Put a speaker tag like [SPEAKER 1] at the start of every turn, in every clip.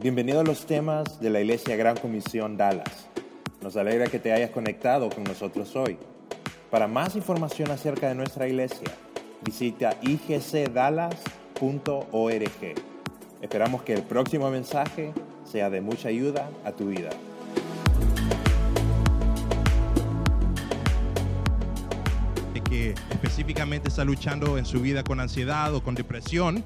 [SPEAKER 1] Bienvenido a los temas de la Iglesia Gran Comisión Dallas. Nos alegra que te hayas conectado con nosotros hoy. Para más información acerca de nuestra iglesia, visita igcdallas.org. Esperamos que el próximo mensaje sea de mucha ayuda a tu vida.
[SPEAKER 2] que específicamente está luchando en su vida con ansiedad o con depresión,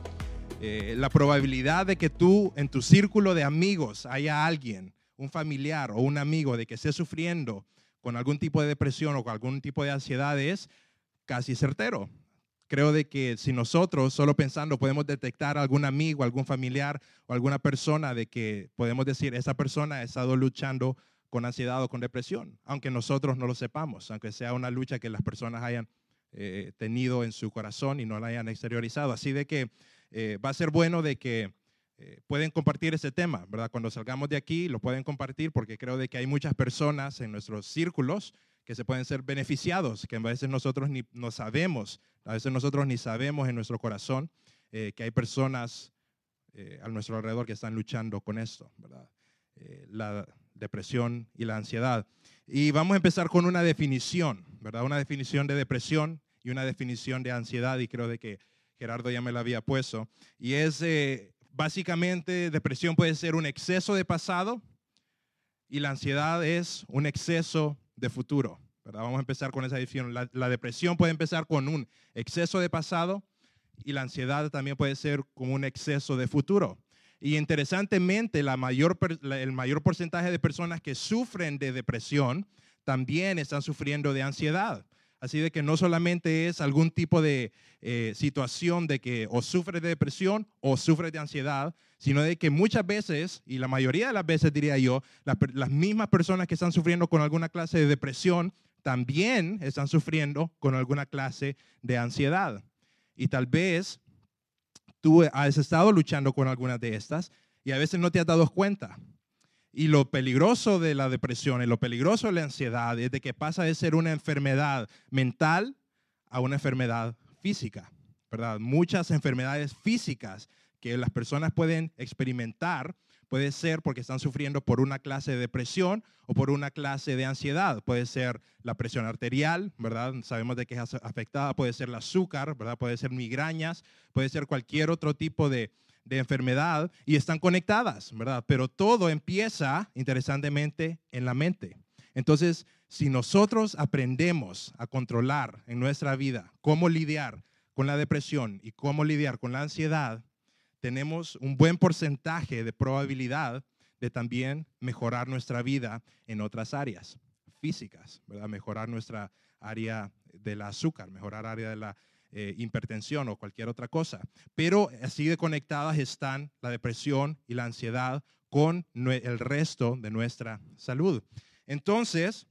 [SPEAKER 2] eh, la probabilidad de que tú en tu círculo de amigos haya alguien, un familiar o un amigo de que esté sufriendo con algún tipo de depresión o con algún tipo de ansiedad es casi certero. Creo de que si nosotros solo pensando podemos detectar algún amigo, algún familiar o alguna persona de que podemos decir esa persona ha estado luchando con ansiedad o con depresión, aunque nosotros no lo sepamos, aunque sea una lucha que las personas hayan eh, tenido en su corazón y no la hayan exteriorizado. Así de que eh, va a ser bueno de que eh, pueden compartir ese tema, ¿verdad? Cuando salgamos de aquí lo pueden compartir porque creo de que hay muchas personas en nuestros círculos que se pueden ser beneficiados, que a veces nosotros ni no sabemos, a veces nosotros ni sabemos en nuestro corazón eh, que hay personas a nuestro alrededor que están luchando con esto, ¿verdad? la depresión y la ansiedad. Y vamos a empezar con una definición, ¿verdad? Una definición de depresión y una definición de ansiedad y creo de que Gerardo ya me la había puesto, y es eh, básicamente depresión puede ser un exceso de pasado y la ansiedad es un exceso de futuro. ¿verdad? Vamos a empezar con esa definición. La, depresión puede empezar con un exceso de pasado y la ansiedad también puede ser como un exceso de futuro. Y interesantemente, el mayor porcentaje de personas que sufren de depresión también están sufriendo de ansiedad. Así de que no solamente es algún tipo de eh, situación de que o sufre de depresión o sufre de ansiedad, sino de que muchas veces, y la mayoría de las veces diría yo, las mismas personas que están sufriendo con alguna clase de depresión también están sufriendo con alguna clase de ansiedad. Y tal vez tú has estado luchando con algunas de estas y a veces no te has dado cuenta. Y lo peligroso de la depresión y lo peligroso de la ansiedad es que pasa de ser una enfermedad mental a una enfermedad física, ¿verdad? Muchas enfermedades físicas que las personas pueden experimentar puede ser porque están sufriendo por una clase de depresión o por una clase de ansiedad. Puede ser la presión arterial, ¿verdad? Sabemos de que es afectada, puede ser el azúcar, ¿verdad? Puede ser migrañas, puede ser cualquier otro tipo de, de enfermedad y están conectadas, ¿verdad? Pero todo empieza, interesantemente, en la mente. Entonces, si nosotros aprendemos a controlar en nuestra vida cómo lidiar con la depresión y cómo lidiar con la ansiedad, tenemos un buen porcentaje de probabilidad de también mejorar nuestra vida en otras áreas físicas, ¿verdad? Mejorar nuestra área del azúcar, mejorar área de la eh, hipertensión o cualquier otra cosa. Pero así de conectadas están la depresión y la ansiedad con el resto de nuestra salud. Entonces,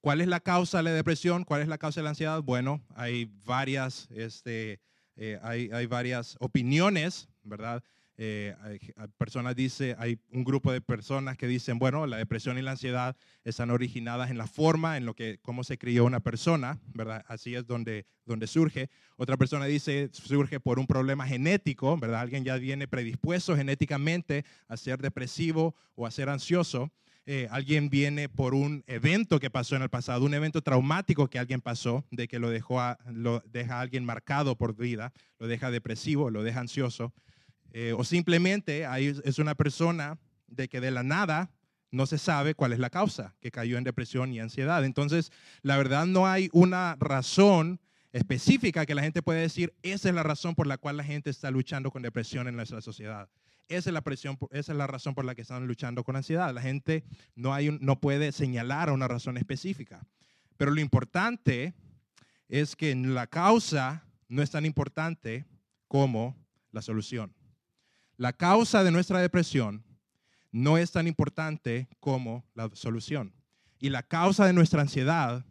[SPEAKER 2] ¿cuál es la causa de la depresión? ¿Cuál es la causa de la ansiedad? Bueno, hay varias, este, eh, hay, hay varias opiniones, ¿verdad? Eh, hay, personas dice, hay un grupo de personas que dicen, bueno, la depresión y la ansiedad están originadas en la forma, en lo que, cómo se crió una persona, ¿verdad? Así es donde, donde surge. Otra persona dice, surge por un problema genético, ¿verdad? Alguien ya viene predispuesto genéticamente a ser depresivo o a ser ansioso. Eh, alguien viene por un evento que pasó en el pasado, un evento traumático que alguien pasó, de que lo, dejó lo deja a alguien marcado por vida, lo deja depresivo, lo deja ansioso. Eh, o simplemente es una persona de que de la nada no se sabe cuál es la causa, que cayó en depresión y ansiedad. Entonces, la verdad no hay una razón específica que la gente puede decir, esa es la razón por la cual la gente está luchando con depresión en nuestra sociedad. Esa es la, presión, esa es la razón por la que están luchando con ansiedad. La gente no, hay no puede señalar una razón específica. Pero lo importante es que la causa no es tan importante como la solución. La causa de nuestra depresión no es tan importante como la solución. Y la causa de nuestra ansiedad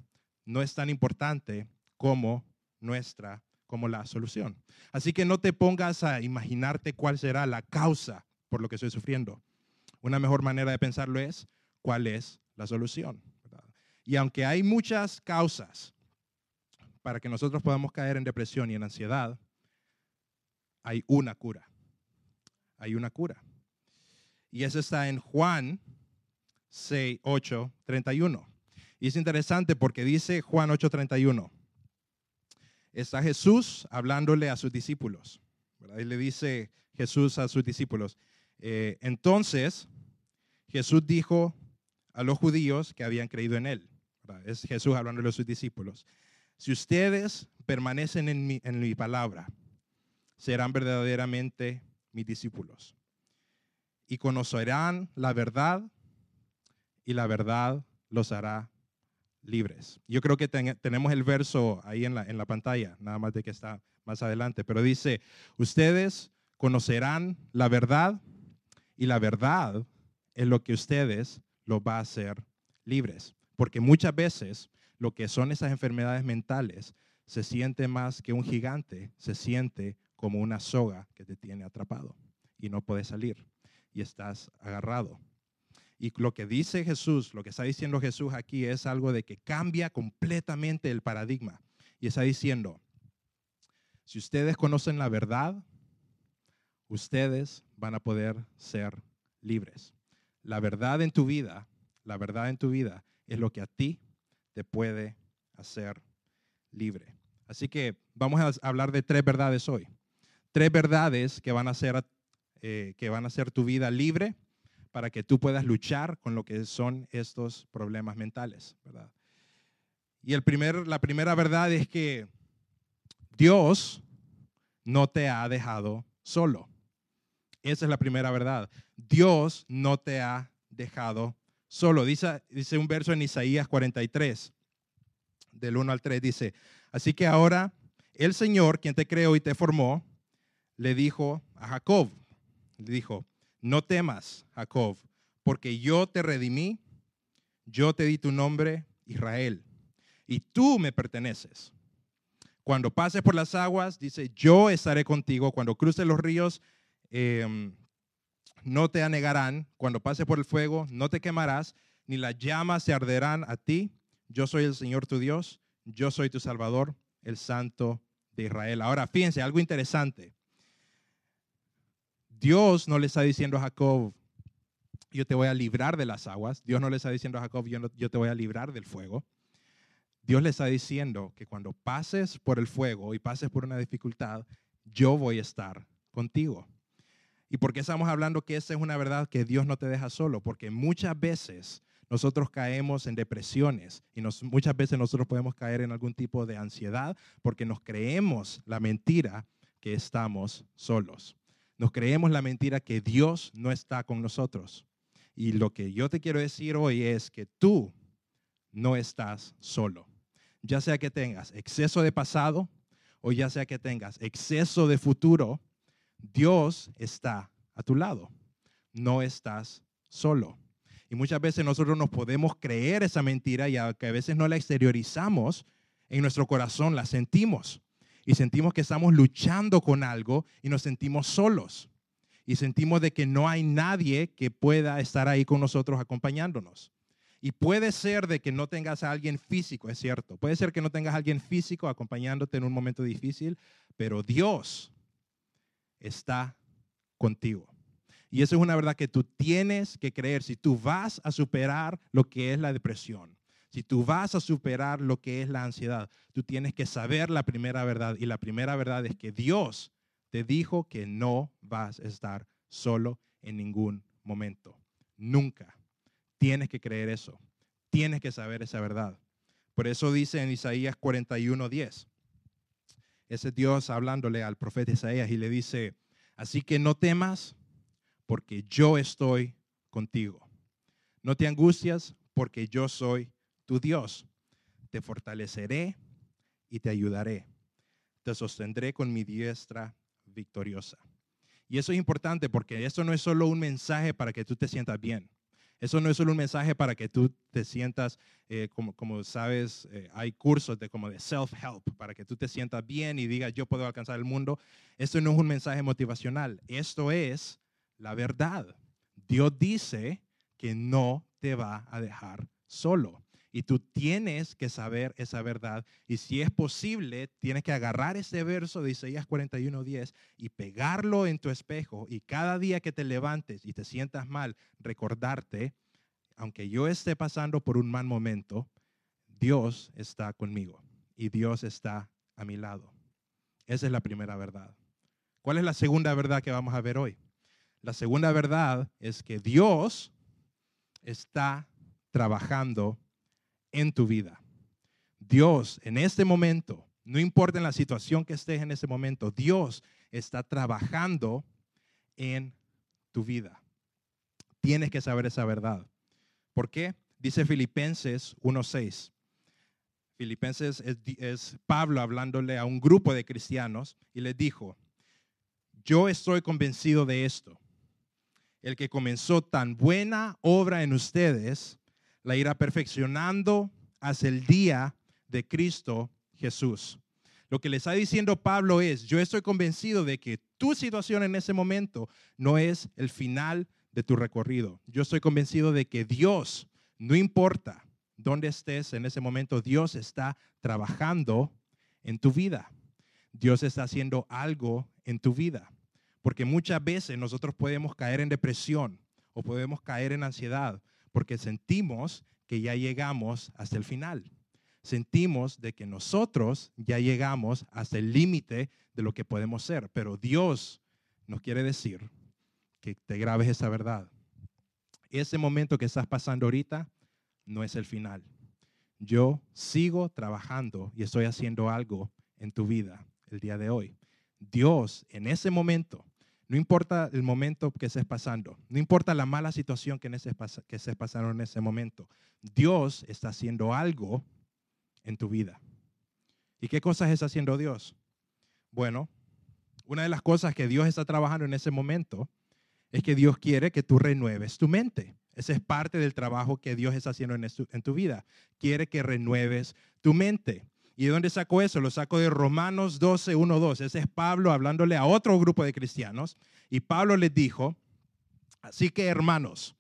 [SPEAKER 2] no es tan importante como nuestra como la solución. Así que no te pongas a imaginarte cuál será la causa por lo que estoy sufriendo. Una mejor manera de pensarlo es cuál es la solución. Y aunque hay muchas causas para que nosotros podamos caer en depresión y en ansiedad, hay una cura hay una cura. Y eso está en Juan 6, 8, 31. Y es interesante porque dice Juan 8, 31. Está Jesús hablándole a sus discípulos. Y le dice Jesús a sus discípulos. Eh, entonces, Jesús dijo a los judíos que habían creído en él. Es Jesús hablándole a sus discípulos. Si ustedes permanecen en mi, en mi palabra, serán verdaderamente mis discípulos. Y conocerán la verdad y la verdad los hará libres. Yo creo que tenemos el verso ahí en la, en la pantalla, nada más de que está más adelante, pero dice, ustedes conocerán la verdad y la verdad es lo que ustedes los va a hacer libres. Porque muchas veces lo que son esas enfermedades mentales se siente más que un gigante, se siente como una soga que te tiene atrapado y no puedes salir y estás agarrado. Y lo que dice Jesús, lo que está diciendo Jesús aquí es algo de que cambia completamente el paradigma. Y está diciendo, si ustedes conocen la verdad, ustedes van a poder ser libres. La verdad en tu vida, la verdad en tu vida es lo que a ti te puede hacer libre. Así que vamos a hablar de tres verdades hoy. Tres verdades que van a hacer, eh, que van a hacer tu vida libre para que tú puedas luchar con lo que son estos problemas mentales, ¿verdad? Y el primer, la primera verdad es que Dios no te ha dejado solo. Esa es la primera verdad. Dios no te ha dejado solo. Dice, dice un verso en Isaías 43, del 1 al 3, dice, así que ahora el Señor, quien te creó y te formó, le dijo a Jacob, le dijo, no temas, Jacob, porque yo te redimí, yo te di tu nombre, Israel, y tú me perteneces. Cuando pases por las aguas, dice, yo estaré contigo. Cuando cruces los ríos, em, no te anegarán. Cuando pases por el fuego, no te quemarás, ni las llamas se arderán a ti. Yo soy el Señor tu Dios, yo soy tu Salvador, el Santo de Israel. Ahora, fíjense, algo interesante. Dios no le está diciendo a Jacob, yo te voy a librar de las aguas. Dios no le está diciendo a Jacob, yo, te voy a librar del fuego. Dios le está diciendo que cuando pases por el fuego y pases por una dificultad, yo voy a estar contigo. ¿Y por qué estamos hablando que esa es una verdad que Dios no te deja solo? Porque muchas veces nosotros caemos en depresiones y muchas veces nosotros podemos caer en algún tipo de ansiedad porque nos creemos la mentira que estamos solos. Nos creemos la mentira que Dios no está con nosotros. Y lo que yo te quiero decir hoy es que tú no estás solo. Ya sea que tengas exceso de pasado o ya sea que tengas exceso de futuro, Dios está a tu lado. No estás solo. Y muchas veces nosotros nos podemos creer esa mentira y a, a veces no la exteriorizamos en nuestro corazón, la sentimos y sentimos que estamos luchando con algo y nos sentimos solos. Y sentimos de que no hay nadie que pueda estar ahí con nosotros acompañándonos. Y puede ser de que no tengas a alguien físico, es cierto. Puede ser que no tengas a alguien físico acompañándote en un momento difícil, pero Dios está contigo. Y eso es una verdad que tú tienes que creer. Si tú vas a superar lo que es la depresión, si tú vas a superar lo que es la ansiedad, tú tienes que saber la primera verdad. Y la primera verdad es que Dios te dijo que no vas a estar solo en ningún momento. Nunca. Tienes que creer eso. Tienes que saber esa verdad. Por eso dice en Isaías 41:10. Ese Dios hablándole al profeta Isaías y le dice, así que no temas porque yo estoy contigo. No te angustias porque yo soy tu Dios. Te fortaleceré y te ayudaré. Te sostendré con mi diestra victoriosa. Y eso es importante porque eso no es solo un mensaje para que tú te sientas bien. Eso no es solo un mensaje para que tú te sientas, eh, como, como sabes, eh, hay cursos de como de self-help, para que tú te sientas bien y digas, yo puedo alcanzar el mundo. Esto no es un mensaje motivacional. Esto es la verdad. Dios dice que no te va a dejar solo. Y tú tienes que saber esa verdad. Y si es posible, tienes que agarrar ese verso de Isaías 41:10 y pegarlo en tu espejo. Y cada día que te levantes y te sientas mal, recordarte, aunque yo esté pasando por un mal momento, Dios está conmigo y Dios está a mi lado. Esa es la primera verdad. ¿Cuál es la segunda verdad que vamos a ver hoy? La segunda verdad es que Dios está trabajando en tu vida. Dios en este momento, no importa en la situación que estés en ese momento, Dios está trabajando en tu vida. Tienes que saber esa verdad. ¿Por qué? Dice Filipenses 1.6. Filipenses es, es, Pablo hablándole a un grupo de cristianos y les dijo, yo estoy convencido de esto. El que comenzó tan buena obra en ustedes, la irá perfeccionando hasta el día de Cristo Jesús. Lo que le está diciendo Pablo es, yo estoy convencido de que tu situación en ese momento no es el final de tu recorrido. Yo estoy convencido de que Dios, no importa dónde estés en ese momento, Dios está trabajando en tu vida. Dios está haciendo algo en tu vida. Porque muchas veces nosotros podemos caer en depresión o podemos caer en ansiedad porque sentimos que ya llegamos hasta el final. Sentimos de que nosotros ya llegamos hasta el límite de lo que podemos ser, pero Dios nos quiere decir que te grabes esa verdad. Ese momento que estás pasando ahorita no es el final. Yo sigo trabajando y estoy haciendo algo en tu vida el día de hoy. Dios en ese momento no importa el momento que estés pasando, no importa la mala situación que, que estés pasando en ese momento, Dios está haciendo algo en tu vida. ¿Y qué cosas está haciendo Dios? Bueno, una de las cosas que Dios está trabajando en ese momento es que Dios quiere que tú renueves tu mente. Ese es parte del trabajo que Dios está haciendo en, en tu vida. Quiere que renueves tu mente. ¿Y de dónde sacó eso? Lo sacó de Romanos 12, 1, 2. Ese es Pablo hablándole a otro grupo de cristianos. Y Pablo les dijo, así que hermanos,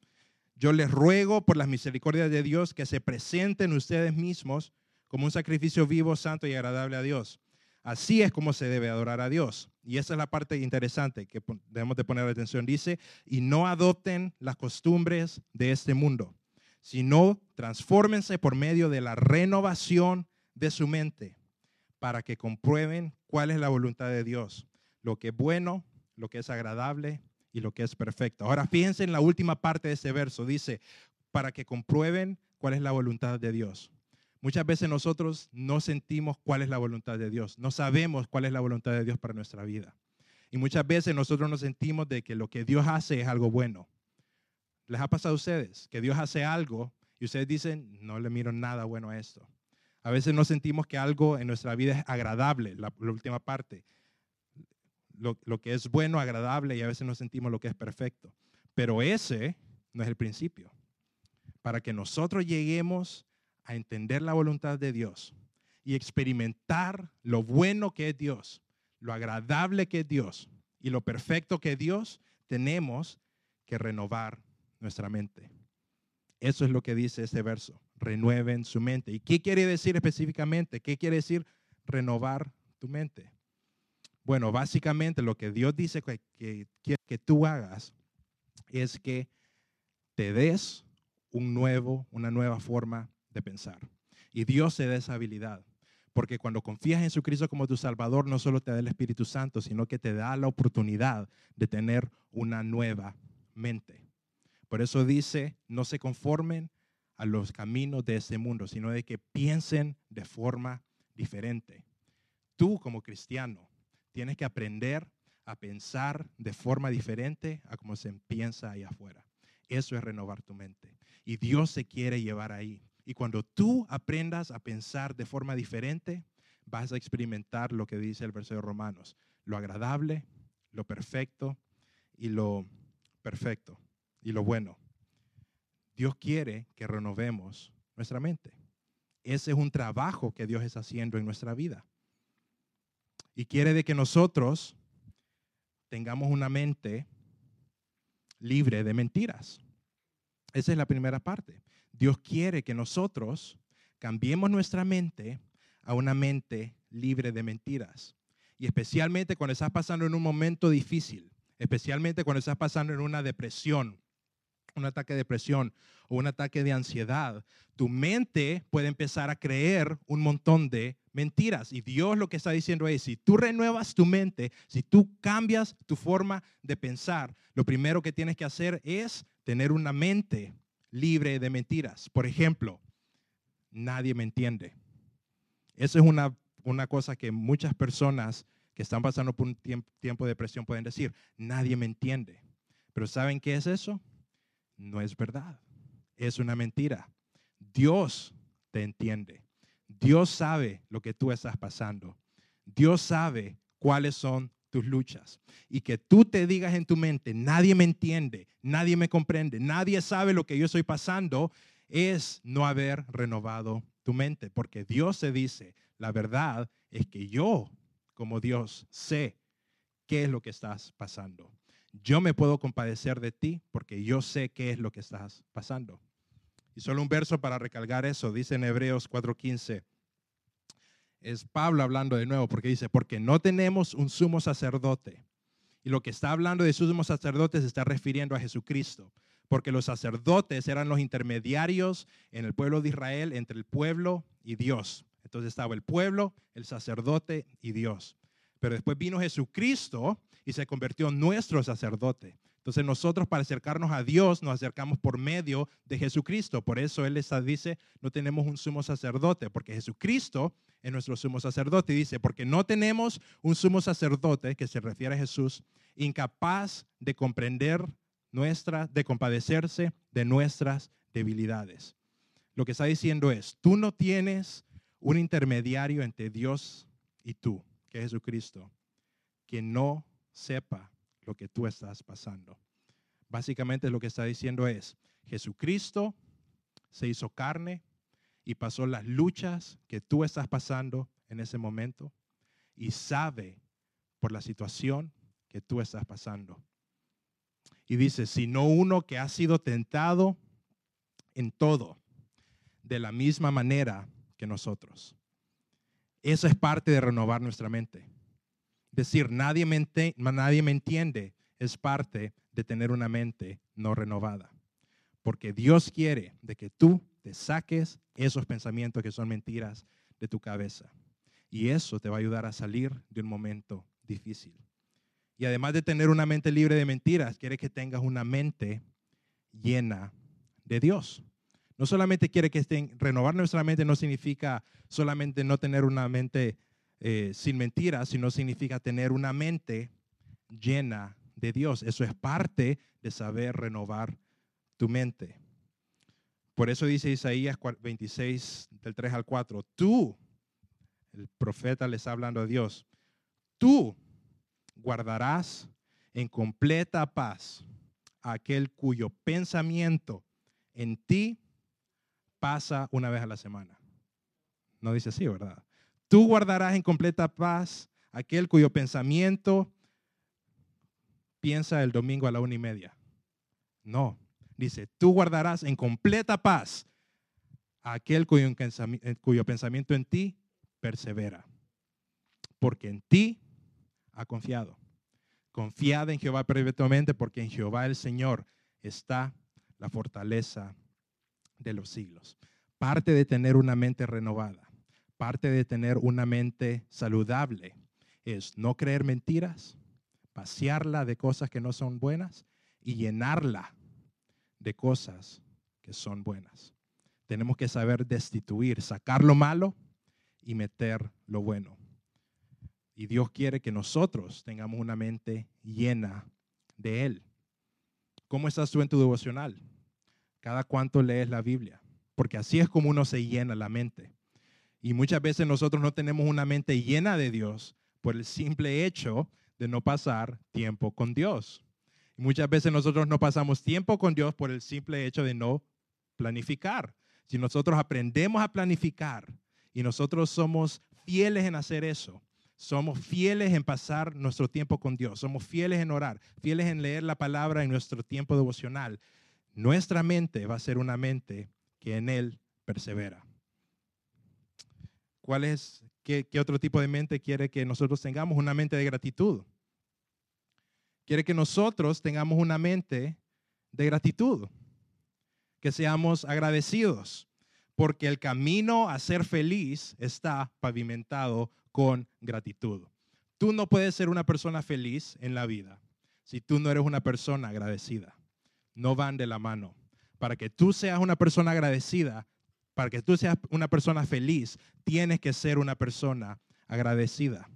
[SPEAKER 2] yo les ruego por las misericordias de Dios que se presenten ustedes mismos como un sacrificio vivo, santo y agradable a Dios. Así es como se debe adorar a Dios. Y esa es la parte interesante que debemos de poner atención. Dice, y no adopten las costumbres de este mundo, sino transfórmense por medio de la renovación de su mente para que comprueben cuál es la voluntad de Dios, lo que es bueno, lo que es agradable y lo que es perfecto. Ahora fíjense en la última parte de ese verso, dice, para que comprueben cuál es la voluntad de Dios. Muchas veces nosotros no sentimos cuál es la voluntad de Dios, no sabemos cuál es la voluntad de Dios para nuestra vida. Y muchas veces nosotros nos sentimos de que lo que Dios hace es algo bueno. ¿Les ha pasado a ustedes que Dios hace algo y ustedes dicen, no le miro nada bueno a esto? A veces no sentimos que algo en nuestra vida es agradable, la, última parte. Lo, lo, que es bueno, agradable, y a veces no sentimos lo que es perfecto. Pero ese no es el principio. Para que nosotros lleguemos a entender la voluntad de Dios y experimentar lo bueno que es Dios, lo agradable que es Dios y lo perfecto que es Dios, tenemos que renovar nuestra mente. Eso es lo que dice este verso renueven su mente. ¿Y qué quiere decir específicamente? ¿Qué quiere decir renovar tu mente? Bueno, básicamente lo que Dios dice que, quiere que tú hagas es que te des un nuevo, una nueva forma de pensar. Y Dios te da esa habilidad. Porque cuando confías en Jesucristo como tu Salvador, no solo te da el Espíritu Santo, sino que te da la oportunidad de tener una nueva mente. Por eso dice, no se conformen a los caminos de este mundo, sino de que piensen de forma diferente. Tú como cristiano tienes que aprender a pensar de forma diferente a como se piensa allá afuera. Eso es renovar tu mente. Y Dios se quiere llevar ahí. Y cuando tú aprendas a pensar de forma diferente, vas a experimentar lo que dice el verso de Romanos, lo agradable, lo perfecto y lo perfecto y lo bueno. Dios quiere que renovemos nuestra mente. Ese es un trabajo que Dios está haciendo en nuestra vida. Y quiere de que nosotros tengamos una mente libre de mentiras. Esa es la primera parte. Dios quiere que nosotros cambiemos nuestra mente a una mente libre de mentiras. Y especialmente cuando estás pasando en un momento difícil, especialmente cuando estás pasando en una depresión, un ataque de depresión o un ataque de ansiedad, tu mente puede empezar a creer un montón de mentiras. Y Dios lo que está diciendo es, si tú renuevas tu mente, si tú cambias tu forma de pensar, lo primero que tienes que hacer es tener una mente libre de mentiras. Por ejemplo, nadie me entiende. Esa es una, una cosa que muchas personas que están pasando por un tiempo, de depresión pueden decir, nadie me entiende. Pero ¿saben qué es eso? No es verdad. Es una mentira. Dios te entiende. Dios sabe lo que tú estás pasando. Dios sabe cuáles son tus luchas. Y que tú te digas en tu mente, nadie me entiende, nadie me comprende, nadie sabe lo que yo estoy pasando, es no haber renovado tu mente. Porque Dios se dice, la verdad es que yo, como Dios, sé qué es lo que estás pasando. Yo me puedo compadecer de ti porque yo sé qué es lo que estás pasando. Y solo un verso para recalcar eso, dice en Hebreos 4:15. Es Pablo hablando de nuevo porque dice, porque no tenemos un sumo sacerdote. Y lo que está hablando de sumo sacerdote se está refiriendo a Jesucristo, porque los sacerdotes eran los intermediarios en el pueblo de Israel entre el pueblo y Dios. Entonces estaba el pueblo, el sacerdote y Dios. Pero después vino Jesucristo y se convirtió en nuestro sacerdote. Entonces nosotros para acercarnos a Dios nos acercamos por medio de Jesucristo. Por eso Él les dice, no tenemos un sumo sacerdote, porque Jesucristo es nuestro sumo sacerdote. Y dice, porque no tenemos un sumo sacerdote, que se refiere a Jesús, incapaz de comprender nuestra, de compadecerse de nuestras debilidades. Lo que está diciendo es, tú no tienes un intermediario entre Dios y tú, que es Jesucristo, que no sepa lo que tú estás pasando. Básicamente lo que está diciendo es, Jesucristo se hizo carne y pasó las luchas que tú estás pasando en ese momento y sabe por la situación que tú estás pasando. Y dice, sino uno que ha sido tentado en todo, de la misma manera que nosotros. Eso es parte de renovar nuestra mente. Decir, nadie me, nadie me entiende es parte de tener una mente no renovada. Porque Dios quiere de que tú te saques esos pensamientos que son mentiras de tu cabeza. Y eso te va a ayudar a salir de un momento difícil. Y además de tener una mente libre de mentiras, quiere que tengas una mente llena de Dios. No solamente quiere que estén, renovar nuestra mente no significa solamente no tener una mente eh, sin mentiras, sino significa tener una mente llena de Dios. Eso es parte de saber renovar tu mente. Por eso dice Isaías 26, del 3 al 4, tú, el profeta le está hablando a Dios, tú guardarás en completa paz aquel cuyo pensamiento en ti pasa una vez a la semana. No dice así, ¿verdad? Tú guardarás en completa paz aquel cuyo pensamiento piensa el domingo a la una y media. No, dice, tú guardarás en completa paz aquel cuyo, cuyo pensamiento en ti persevera, porque en ti ha confiado. Confiad en Jehová perpetuamente, porque en Jehová el Señor está la fortaleza de los siglos. Parte de tener una mente renovada parte de tener una mente saludable es no creer mentiras, pasearla de cosas que no son buenas y llenarla de cosas que son buenas. Tenemos que saber destituir, sacar lo malo y meter lo bueno. Y Dios quiere que nosotros tengamos una mente llena de Él. ¿Cómo estás tú en tu devocional? Cada cuánto lees la Biblia, porque así es como uno se llena la mente. Y muchas veces nosotros no tenemos una mente llena de Dios por el simple hecho de no pasar tiempo con Dios. Y muchas veces nosotros no pasamos tiempo con Dios por el simple hecho de no planificar. Si nosotros aprendemos a planificar y nosotros somos fieles en hacer eso, somos fieles en pasar nuestro tiempo con Dios, somos fieles en orar, fieles en leer la palabra en nuestro tiempo devocional, nuestra mente va a ser una mente que en Él persevera. ¿cuál es, qué, qué otro tipo de mente quiere que nosotros tengamos? Una mente de gratitud. Quiere que nosotros tengamos una mente de gratitud, que seamos agradecidos, porque el camino a ser feliz está pavimentado con gratitud. Tú no puedes ser una persona feliz en la vida si tú no eres una persona agradecida. No van de la mano. Para que tú seas una persona agradecida, para que tú seas una persona feliz, tienes que ser una persona agradecida.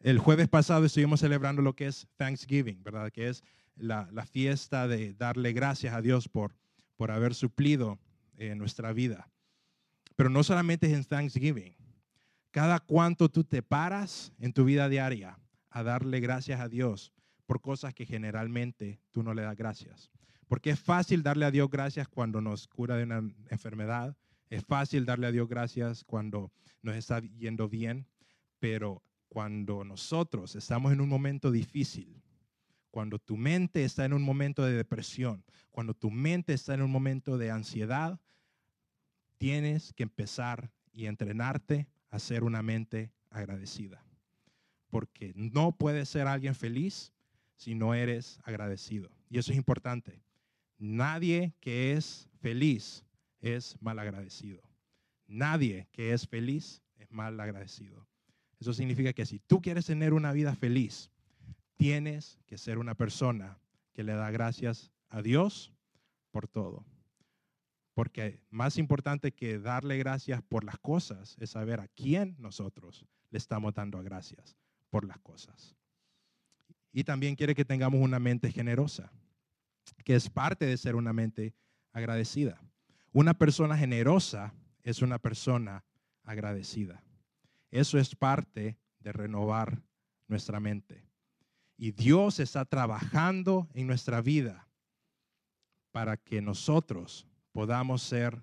[SPEAKER 2] El jueves pasado estuvimos celebrando lo que es Thanksgiving, ¿verdad? Que es la, fiesta de darle gracias a Dios por, por haber suplido en nuestra vida. Pero no solamente es en Thanksgiving. Cada cuanto tú te paras en tu vida diaria a darle gracias a Dios por cosas que generalmente tú no le das gracias. Porque es fácil darle a Dios gracias cuando nos cura de una enfermedad. Es fácil darle a Dios gracias cuando nos está yendo bien. Pero cuando nosotros estamos en un momento difícil, cuando tu mente está en un momento de depresión, cuando tu mente está en un momento de ansiedad, tienes que empezar y entrenarte a ser una mente agradecida. Porque no puedes ser alguien feliz si no eres agradecido. Y eso es importante. Nadie que es feliz es mal agradecido. Nadie que es feliz es mal agradecido. Eso significa que si tú quieres tener una vida feliz, tienes que ser una persona que le da gracias a Dios por todo. Porque más importante que darle gracias por las cosas es saber a quién nosotros le estamos dando gracias por las cosas. Y también quiere que tengamos una mente generosa, que es parte de ser una mente agradecida. Una persona generosa es una persona agradecida. Eso es parte de renovar nuestra mente. Y Dios está trabajando en nuestra vida para que nosotros podamos ser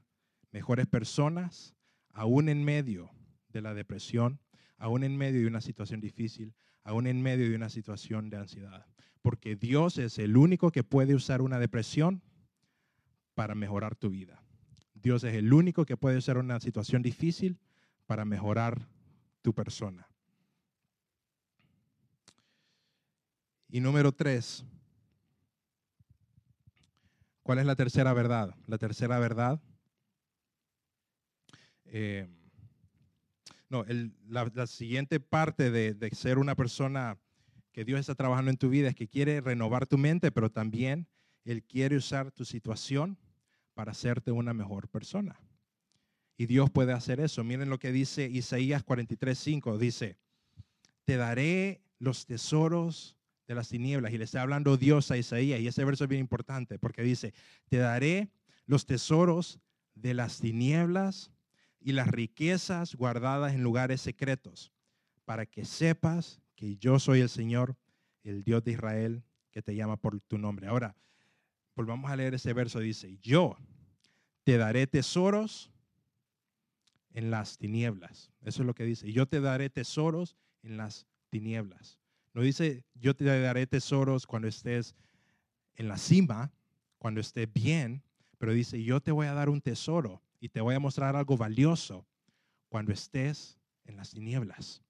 [SPEAKER 2] mejores personas, aún en medio de la depresión, aún en medio de una situación difícil, aún en medio de una situación de ansiedad. Porque Dios es el único que puede usar una depresión para mejorar tu vida. Dios es el único que puede usar una situación difícil para mejorar tu persona. Y número tres, ¿cuál es la tercera verdad? La tercera verdad, eh, no, la, siguiente parte de, de ser una persona que Dios está trabajando en tu vida es que quiere renovar tu mente, pero también Él quiere usar tu situación para hacerte una mejor persona. Y Dios puede hacer eso. Miren lo que dice Isaías 43:5. Dice, te daré los tesoros de las tinieblas. Y le está hablando Dios a Isaías. Y ese verso es bien importante porque dice, te daré los tesoros de las tinieblas y las riquezas guardadas en lugares secretos, para que sepas que yo soy el Señor, el Dios de Israel, que te llama por tu nombre. Ahora, volvamos a leer ese verso. Dice, yo te daré tesoros en las tinieblas. Eso es lo que dice. Yo te daré tesoros en las tinieblas. No dice, yo te daré tesoros cuando estés en la cima, cuando estés bien, pero dice, yo te voy a dar un tesoro y te voy a mostrar algo valioso cuando estés en las tinieblas.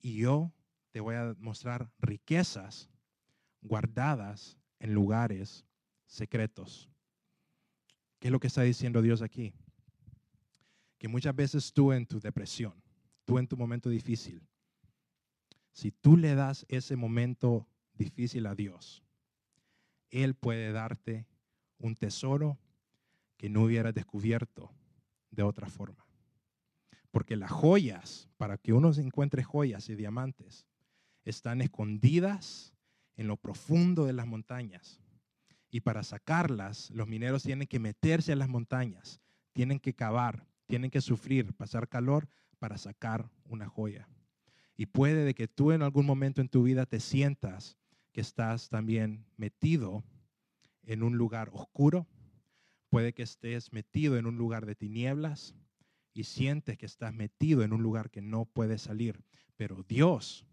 [SPEAKER 2] Y yo te voy a mostrar riquezas guardadas en lugares secretos. ¿Qué es lo que está diciendo Dios aquí? Que muchas veces tú en tu depresión, tú en tu momento difícil, si tú le das ese momento difícil a Dios, Él puede darte un tesoro que no hubieras descubierto de otra forma. Porque las joyas, para que uno se encuentre joyas y diamantes, están escondidas en lo profundo de las montañas. Y para sacarlas, los mineros tienen que meterse a las montañas, tienen que cavar, tienen que sufrir, pasar calor para sacar una joya. Y puede de que tú en algún momento en tu vida te sientas que estás también metido en un lugar oscuro. Puede que estés metido en un lugar de tinieblas y sientes que estás metido en un lugar que no puedes salir. Pero Dios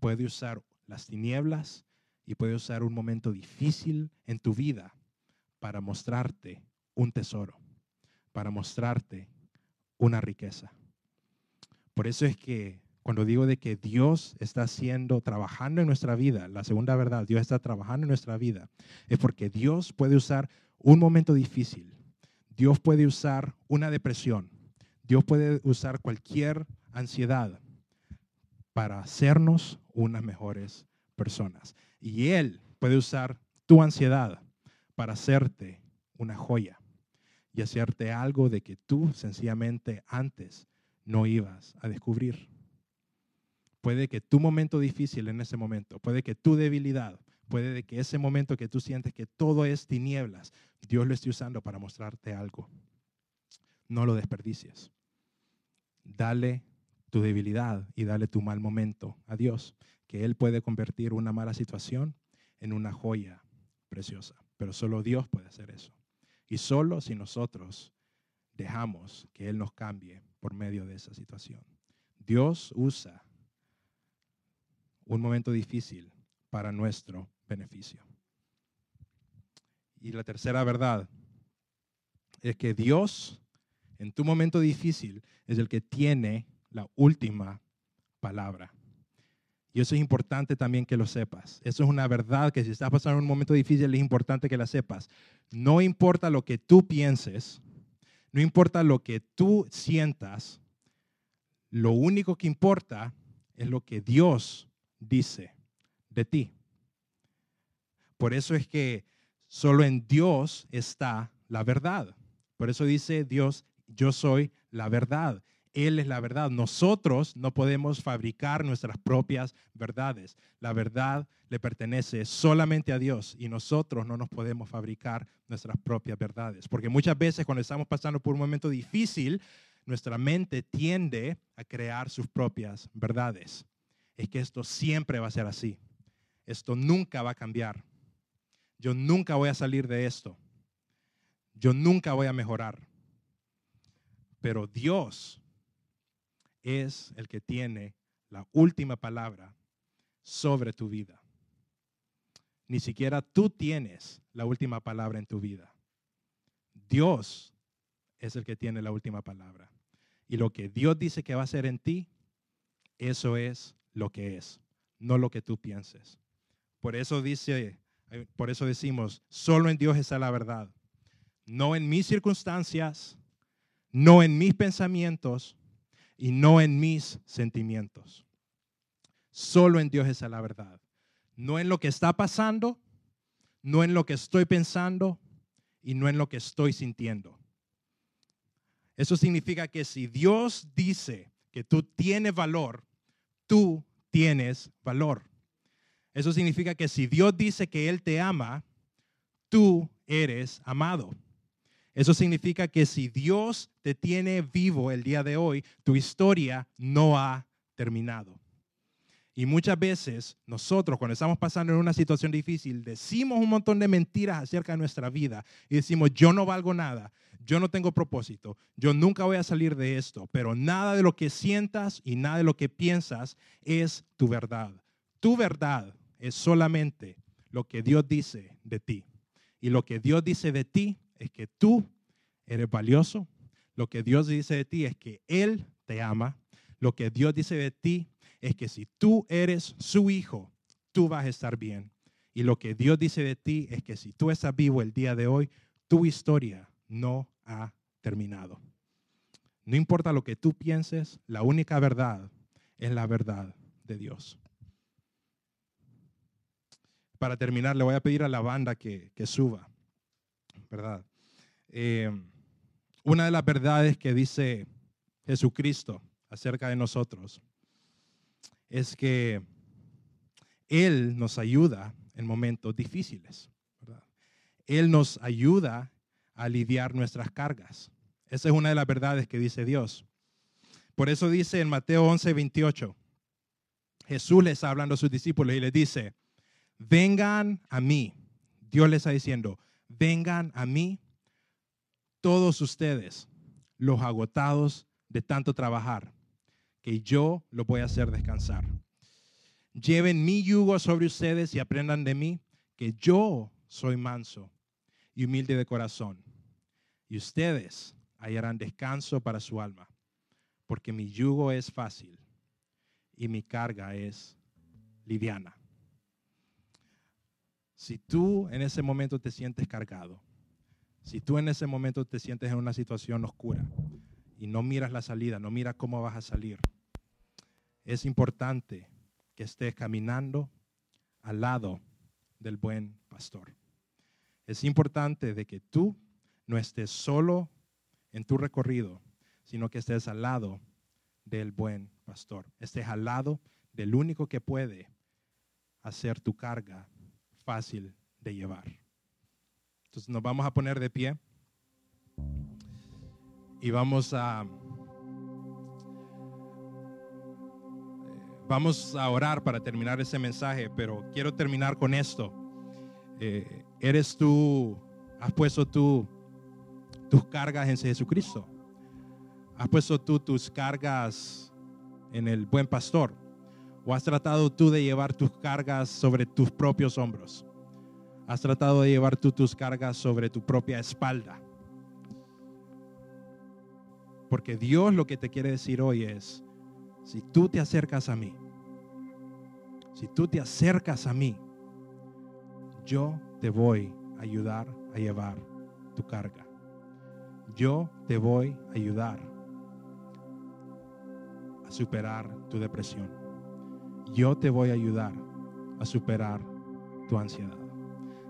[SPEAKER 2] puede usar las tinieblas y puede usar un momento difícil en tu vida para mostrarte un tesoro, para mostrarte una riqueza. Por eso es que cuando digo de que Dios está haciendo, trabajando en nuestra vida, la segunda verdad, Dios está trabajando en nuestra vida, es porque Dios puede usar un momento difícil, Dios puede usar una depresión, Dios puede usar cualquier ansiedad para hacernos unas mejores personas. Y Él puede usar tu ansiedad para hacerte una joya y hacerte algo de que tú sencillamente antes no ibas a descubrir. Puede que tu momento difícil en ese momento, puede que tu debilidad, puede que ese momento que tú sientes que todo es tinieblas, Dios lo esté usando para mostrarte algo. No lo desperdicies. Dale tu debilidad y dale tu mal momento a Dios, que Él puede convertir una mala situación en una joya preciosa. Pero solo Dios puede hacer eso. Y solo si nosotros dejamos que Él nos cambie por medio de esa situación. Dios usa un momento difícil para nuestro beneficio. Y la tercera verdad es que Dios en tu momento difícil es el que tiene la última palabra. Y eso es importante también que lo sepas. Eso es una verdad que si estás pasando un momento difícil es importante que la sepas. No importa lo que tú pienses, no importa lo que tú sientas, lo único que importa es lo que Dios dice de ti. Por eso es que solo en Dios está la verdad. Por eso dice Dios, yo soy la verdad. Él es la verdad. Nosotros no podemos fabricar nuestras propias verdades. La verdad le pertenece solamente a Dios y nosotros no nos podemos fabricar nuestras propias verdades. Porque muchas veces cuando estamos pasando por un momento difícil, nuestra mente tiende a crear sus propias verdades. Es que esto siempre va a ser así. Esto nunca va a cambiar. Yo nunca voy a salir de esto. Yo nunca voy a mejorar. Pero Dios es el que tiene la última palabra sobre tu vida. Ni siquiera tú tienes la última palabra en tu vida. Dios es el que tiene la última palabra. Y lo que Dios dice que va a hacer en ti, eso es lo que es, no lo que tú pienses. Por eso dice, por eso decimos, solo en Dios está la verdad. No en mis circunstancias, no en mis pensamientos, y no en mis sentimientos. Solo en Dios es la verdad. No en lo que está pasando, no en lo que estoy pensando y no en lo que estoy sintiendo. Eso significa que si Dios dice que tú tienes valor, tú tienes valor. Eso significa que si Dios dice que Él te ama, tú eres amado. Eso significa que si Dios te tiene vivo el día de hoy, tu historia no ha terminado. Y muchas veces nosotros cuando estamos pasando en una situación difícil decimos un montón de mentiras acerca de nuestra vida y decimos yo no valgo nada, yo no tengo propósito, yo nunca voy a salir de esto, pero nada de lo que sientas y nada de lo que piensas es tu verdad. Tu verdad es solamente lo que Dios dice de ti. Y lo que Dios dice de ti es que tú eres valioso. Lo que Dios dice de ti es que Él te ama. Lo que Dios dice de ti es que si tú eres su hijo, tú vas a estar bien. Y lo que Dios dice de ti es que si tú estás vivo el día de hoy, tu historia no ha terminado. No importa lo que tú pienses, la única verdad es la verdad de Dios. Para terminar, le voy a pedir a la banda que, suba. ¿verdad? Eh, una de las verdades que dice Jesucristo acerca de nosotros es que Él nos ayuda en momentos difíciles. Él nos ayuda a aliviar nuestras cargas. Esa es una de las verdades que dice Dios. Por eso dice en Mateo 11, 28, Jesús les está hablando a sus discípulos y les dice, vengan a mí. Dios les está diciendo, vengan a mí todos ustedes, los agotados de tanto trabajar, que yo los voy a hacer descansar. Lleven mi yugo sobre ustedes y aprendan de mí, que yo soy manso y humilde de corazón. Y ustedes hallarán descanso para su alma, porque mi yugo es fácil y mi carga es liviana. Si tú en ese momento te sientes cargado, si tú en ese momento te sientes en una situación oscura y no miras la salida, no miras cómo vas a salir, es importante que estés caminando al lado del buen pastor. Es importante de que tú no estés solo en tu recorrido, sino que estés al lado del buen pastor. Estés al lado del único que puede hacer tu carga fácil de llevar. Entonces nos vamos a poner de pie y vamos a vamos a orar para terminar ese mensaje, pero quiero terminar con esto. Eh, ¿Eres tú, has puesto tú tus cargas en Jesucristo? ¿Has puesto tú tus cargas en el buen pastor? ¿O has tratado tú de llevar tus cargas sobre tus propios hombros? ¿Has tratado de llevar tú tus cargas sobre tu propia espalda? Porque Dios lo que te quiere decir hoy es, si tú te acercas a mí, si tú te acercas a mí, yo te voy a ayudar a llevar tu carga. Yo te voy a ayudar a superar tu depresión. Yo te voy a ayudar a superar tu ansiedad.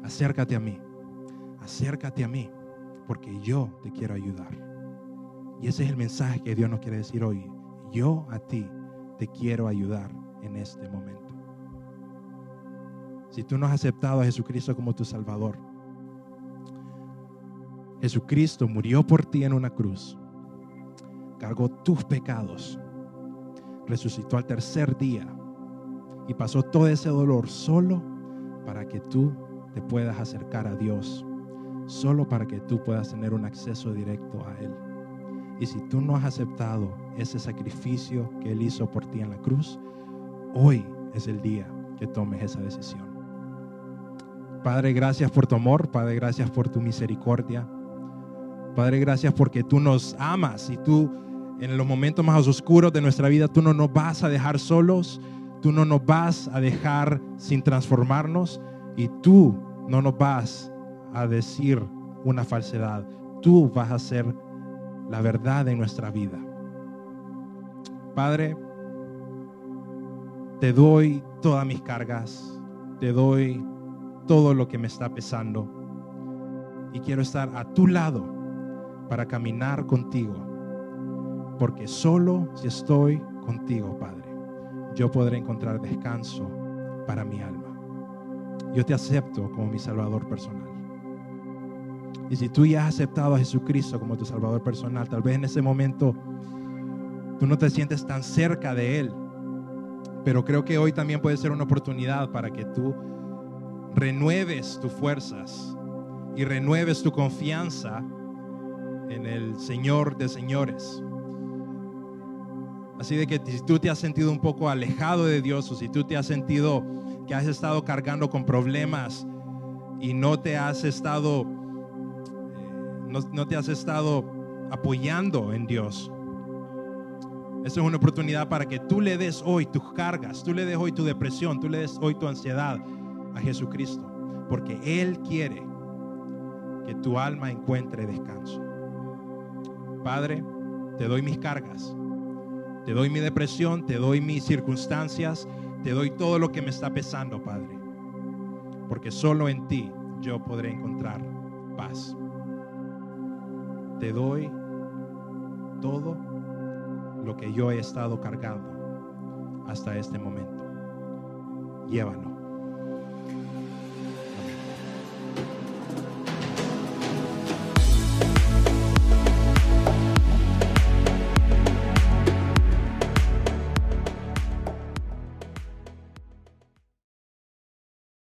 [SPEAKER 2] Acércate a mí. Acércate a mí porque yo te quiero ayudar. Y ese es el mensaje que Dios nos quiere decir hoy. Yo a ti te quiero ayudar en este momento. Si tú no has aceptado a Jesucristo como tu Salvador, Jesucristo murió por ti en una cruz, cargó tus pecados, resucitó al tercer día y pasó todo ese dolor solo para que tú te puedas acercar a Dios, solo para que tú puedas tener un acceso directo a Él. Y si tú no has aceptado ese sacrificio que Él hizo por ti en la cruz, hoy es el día que tomes esa decisión. Padre, gracias por tu amor, Padre, gracias por tu misericordia. Padre, gracias porque tú nos amas y tú en los momentos más oscuros de nuestra vida, tú no nos vas a dejar solos, tú no nos vas a dejar sin transformarnos y tú no nos vas a decir una falsedad. Tú vas a ser la verdad en nuestra vida. Padre, te doy todas mis cargas, te doy todo lo que me está pesando y quiero estar a tu lado para caminar contigo, porque solo si estoy contigo, Padre, yo podré encontrar descanso para mi alma. Yo te acepto como mi Salvador personal. Y si tú ya has aceptado a Jesucristo como tu Salvador personal, tal vez en ese momento tú no te sientes tan cerca de Él, pero creo que hoy también puede ser una oportunidad para que tú renueves tus fuerzas y renueves tu confianza en el Señor de señores. Así de que si tú te has sentido un poco alejado de Dios o si tú te has sentido que has estado cargando con problemas y no te has estado no, te has estado apoyando en Dios. Esa es una oportunidad para que tú le des hoy tus cargas, tú le des hoy tu depresión, tú le des hoy tu ansiedad a Jesucristo, porque Él quiere que tu alma encuentre descanso. Padre, te doy mis cargas, te doy mi depresión, te doy mis circunstancias, te doy todo lo que me está pesando, Padre, porque solo en ti yo podré encontrar paz te doy todo lo que yo he estado cargando hasta este momento. Llévalo.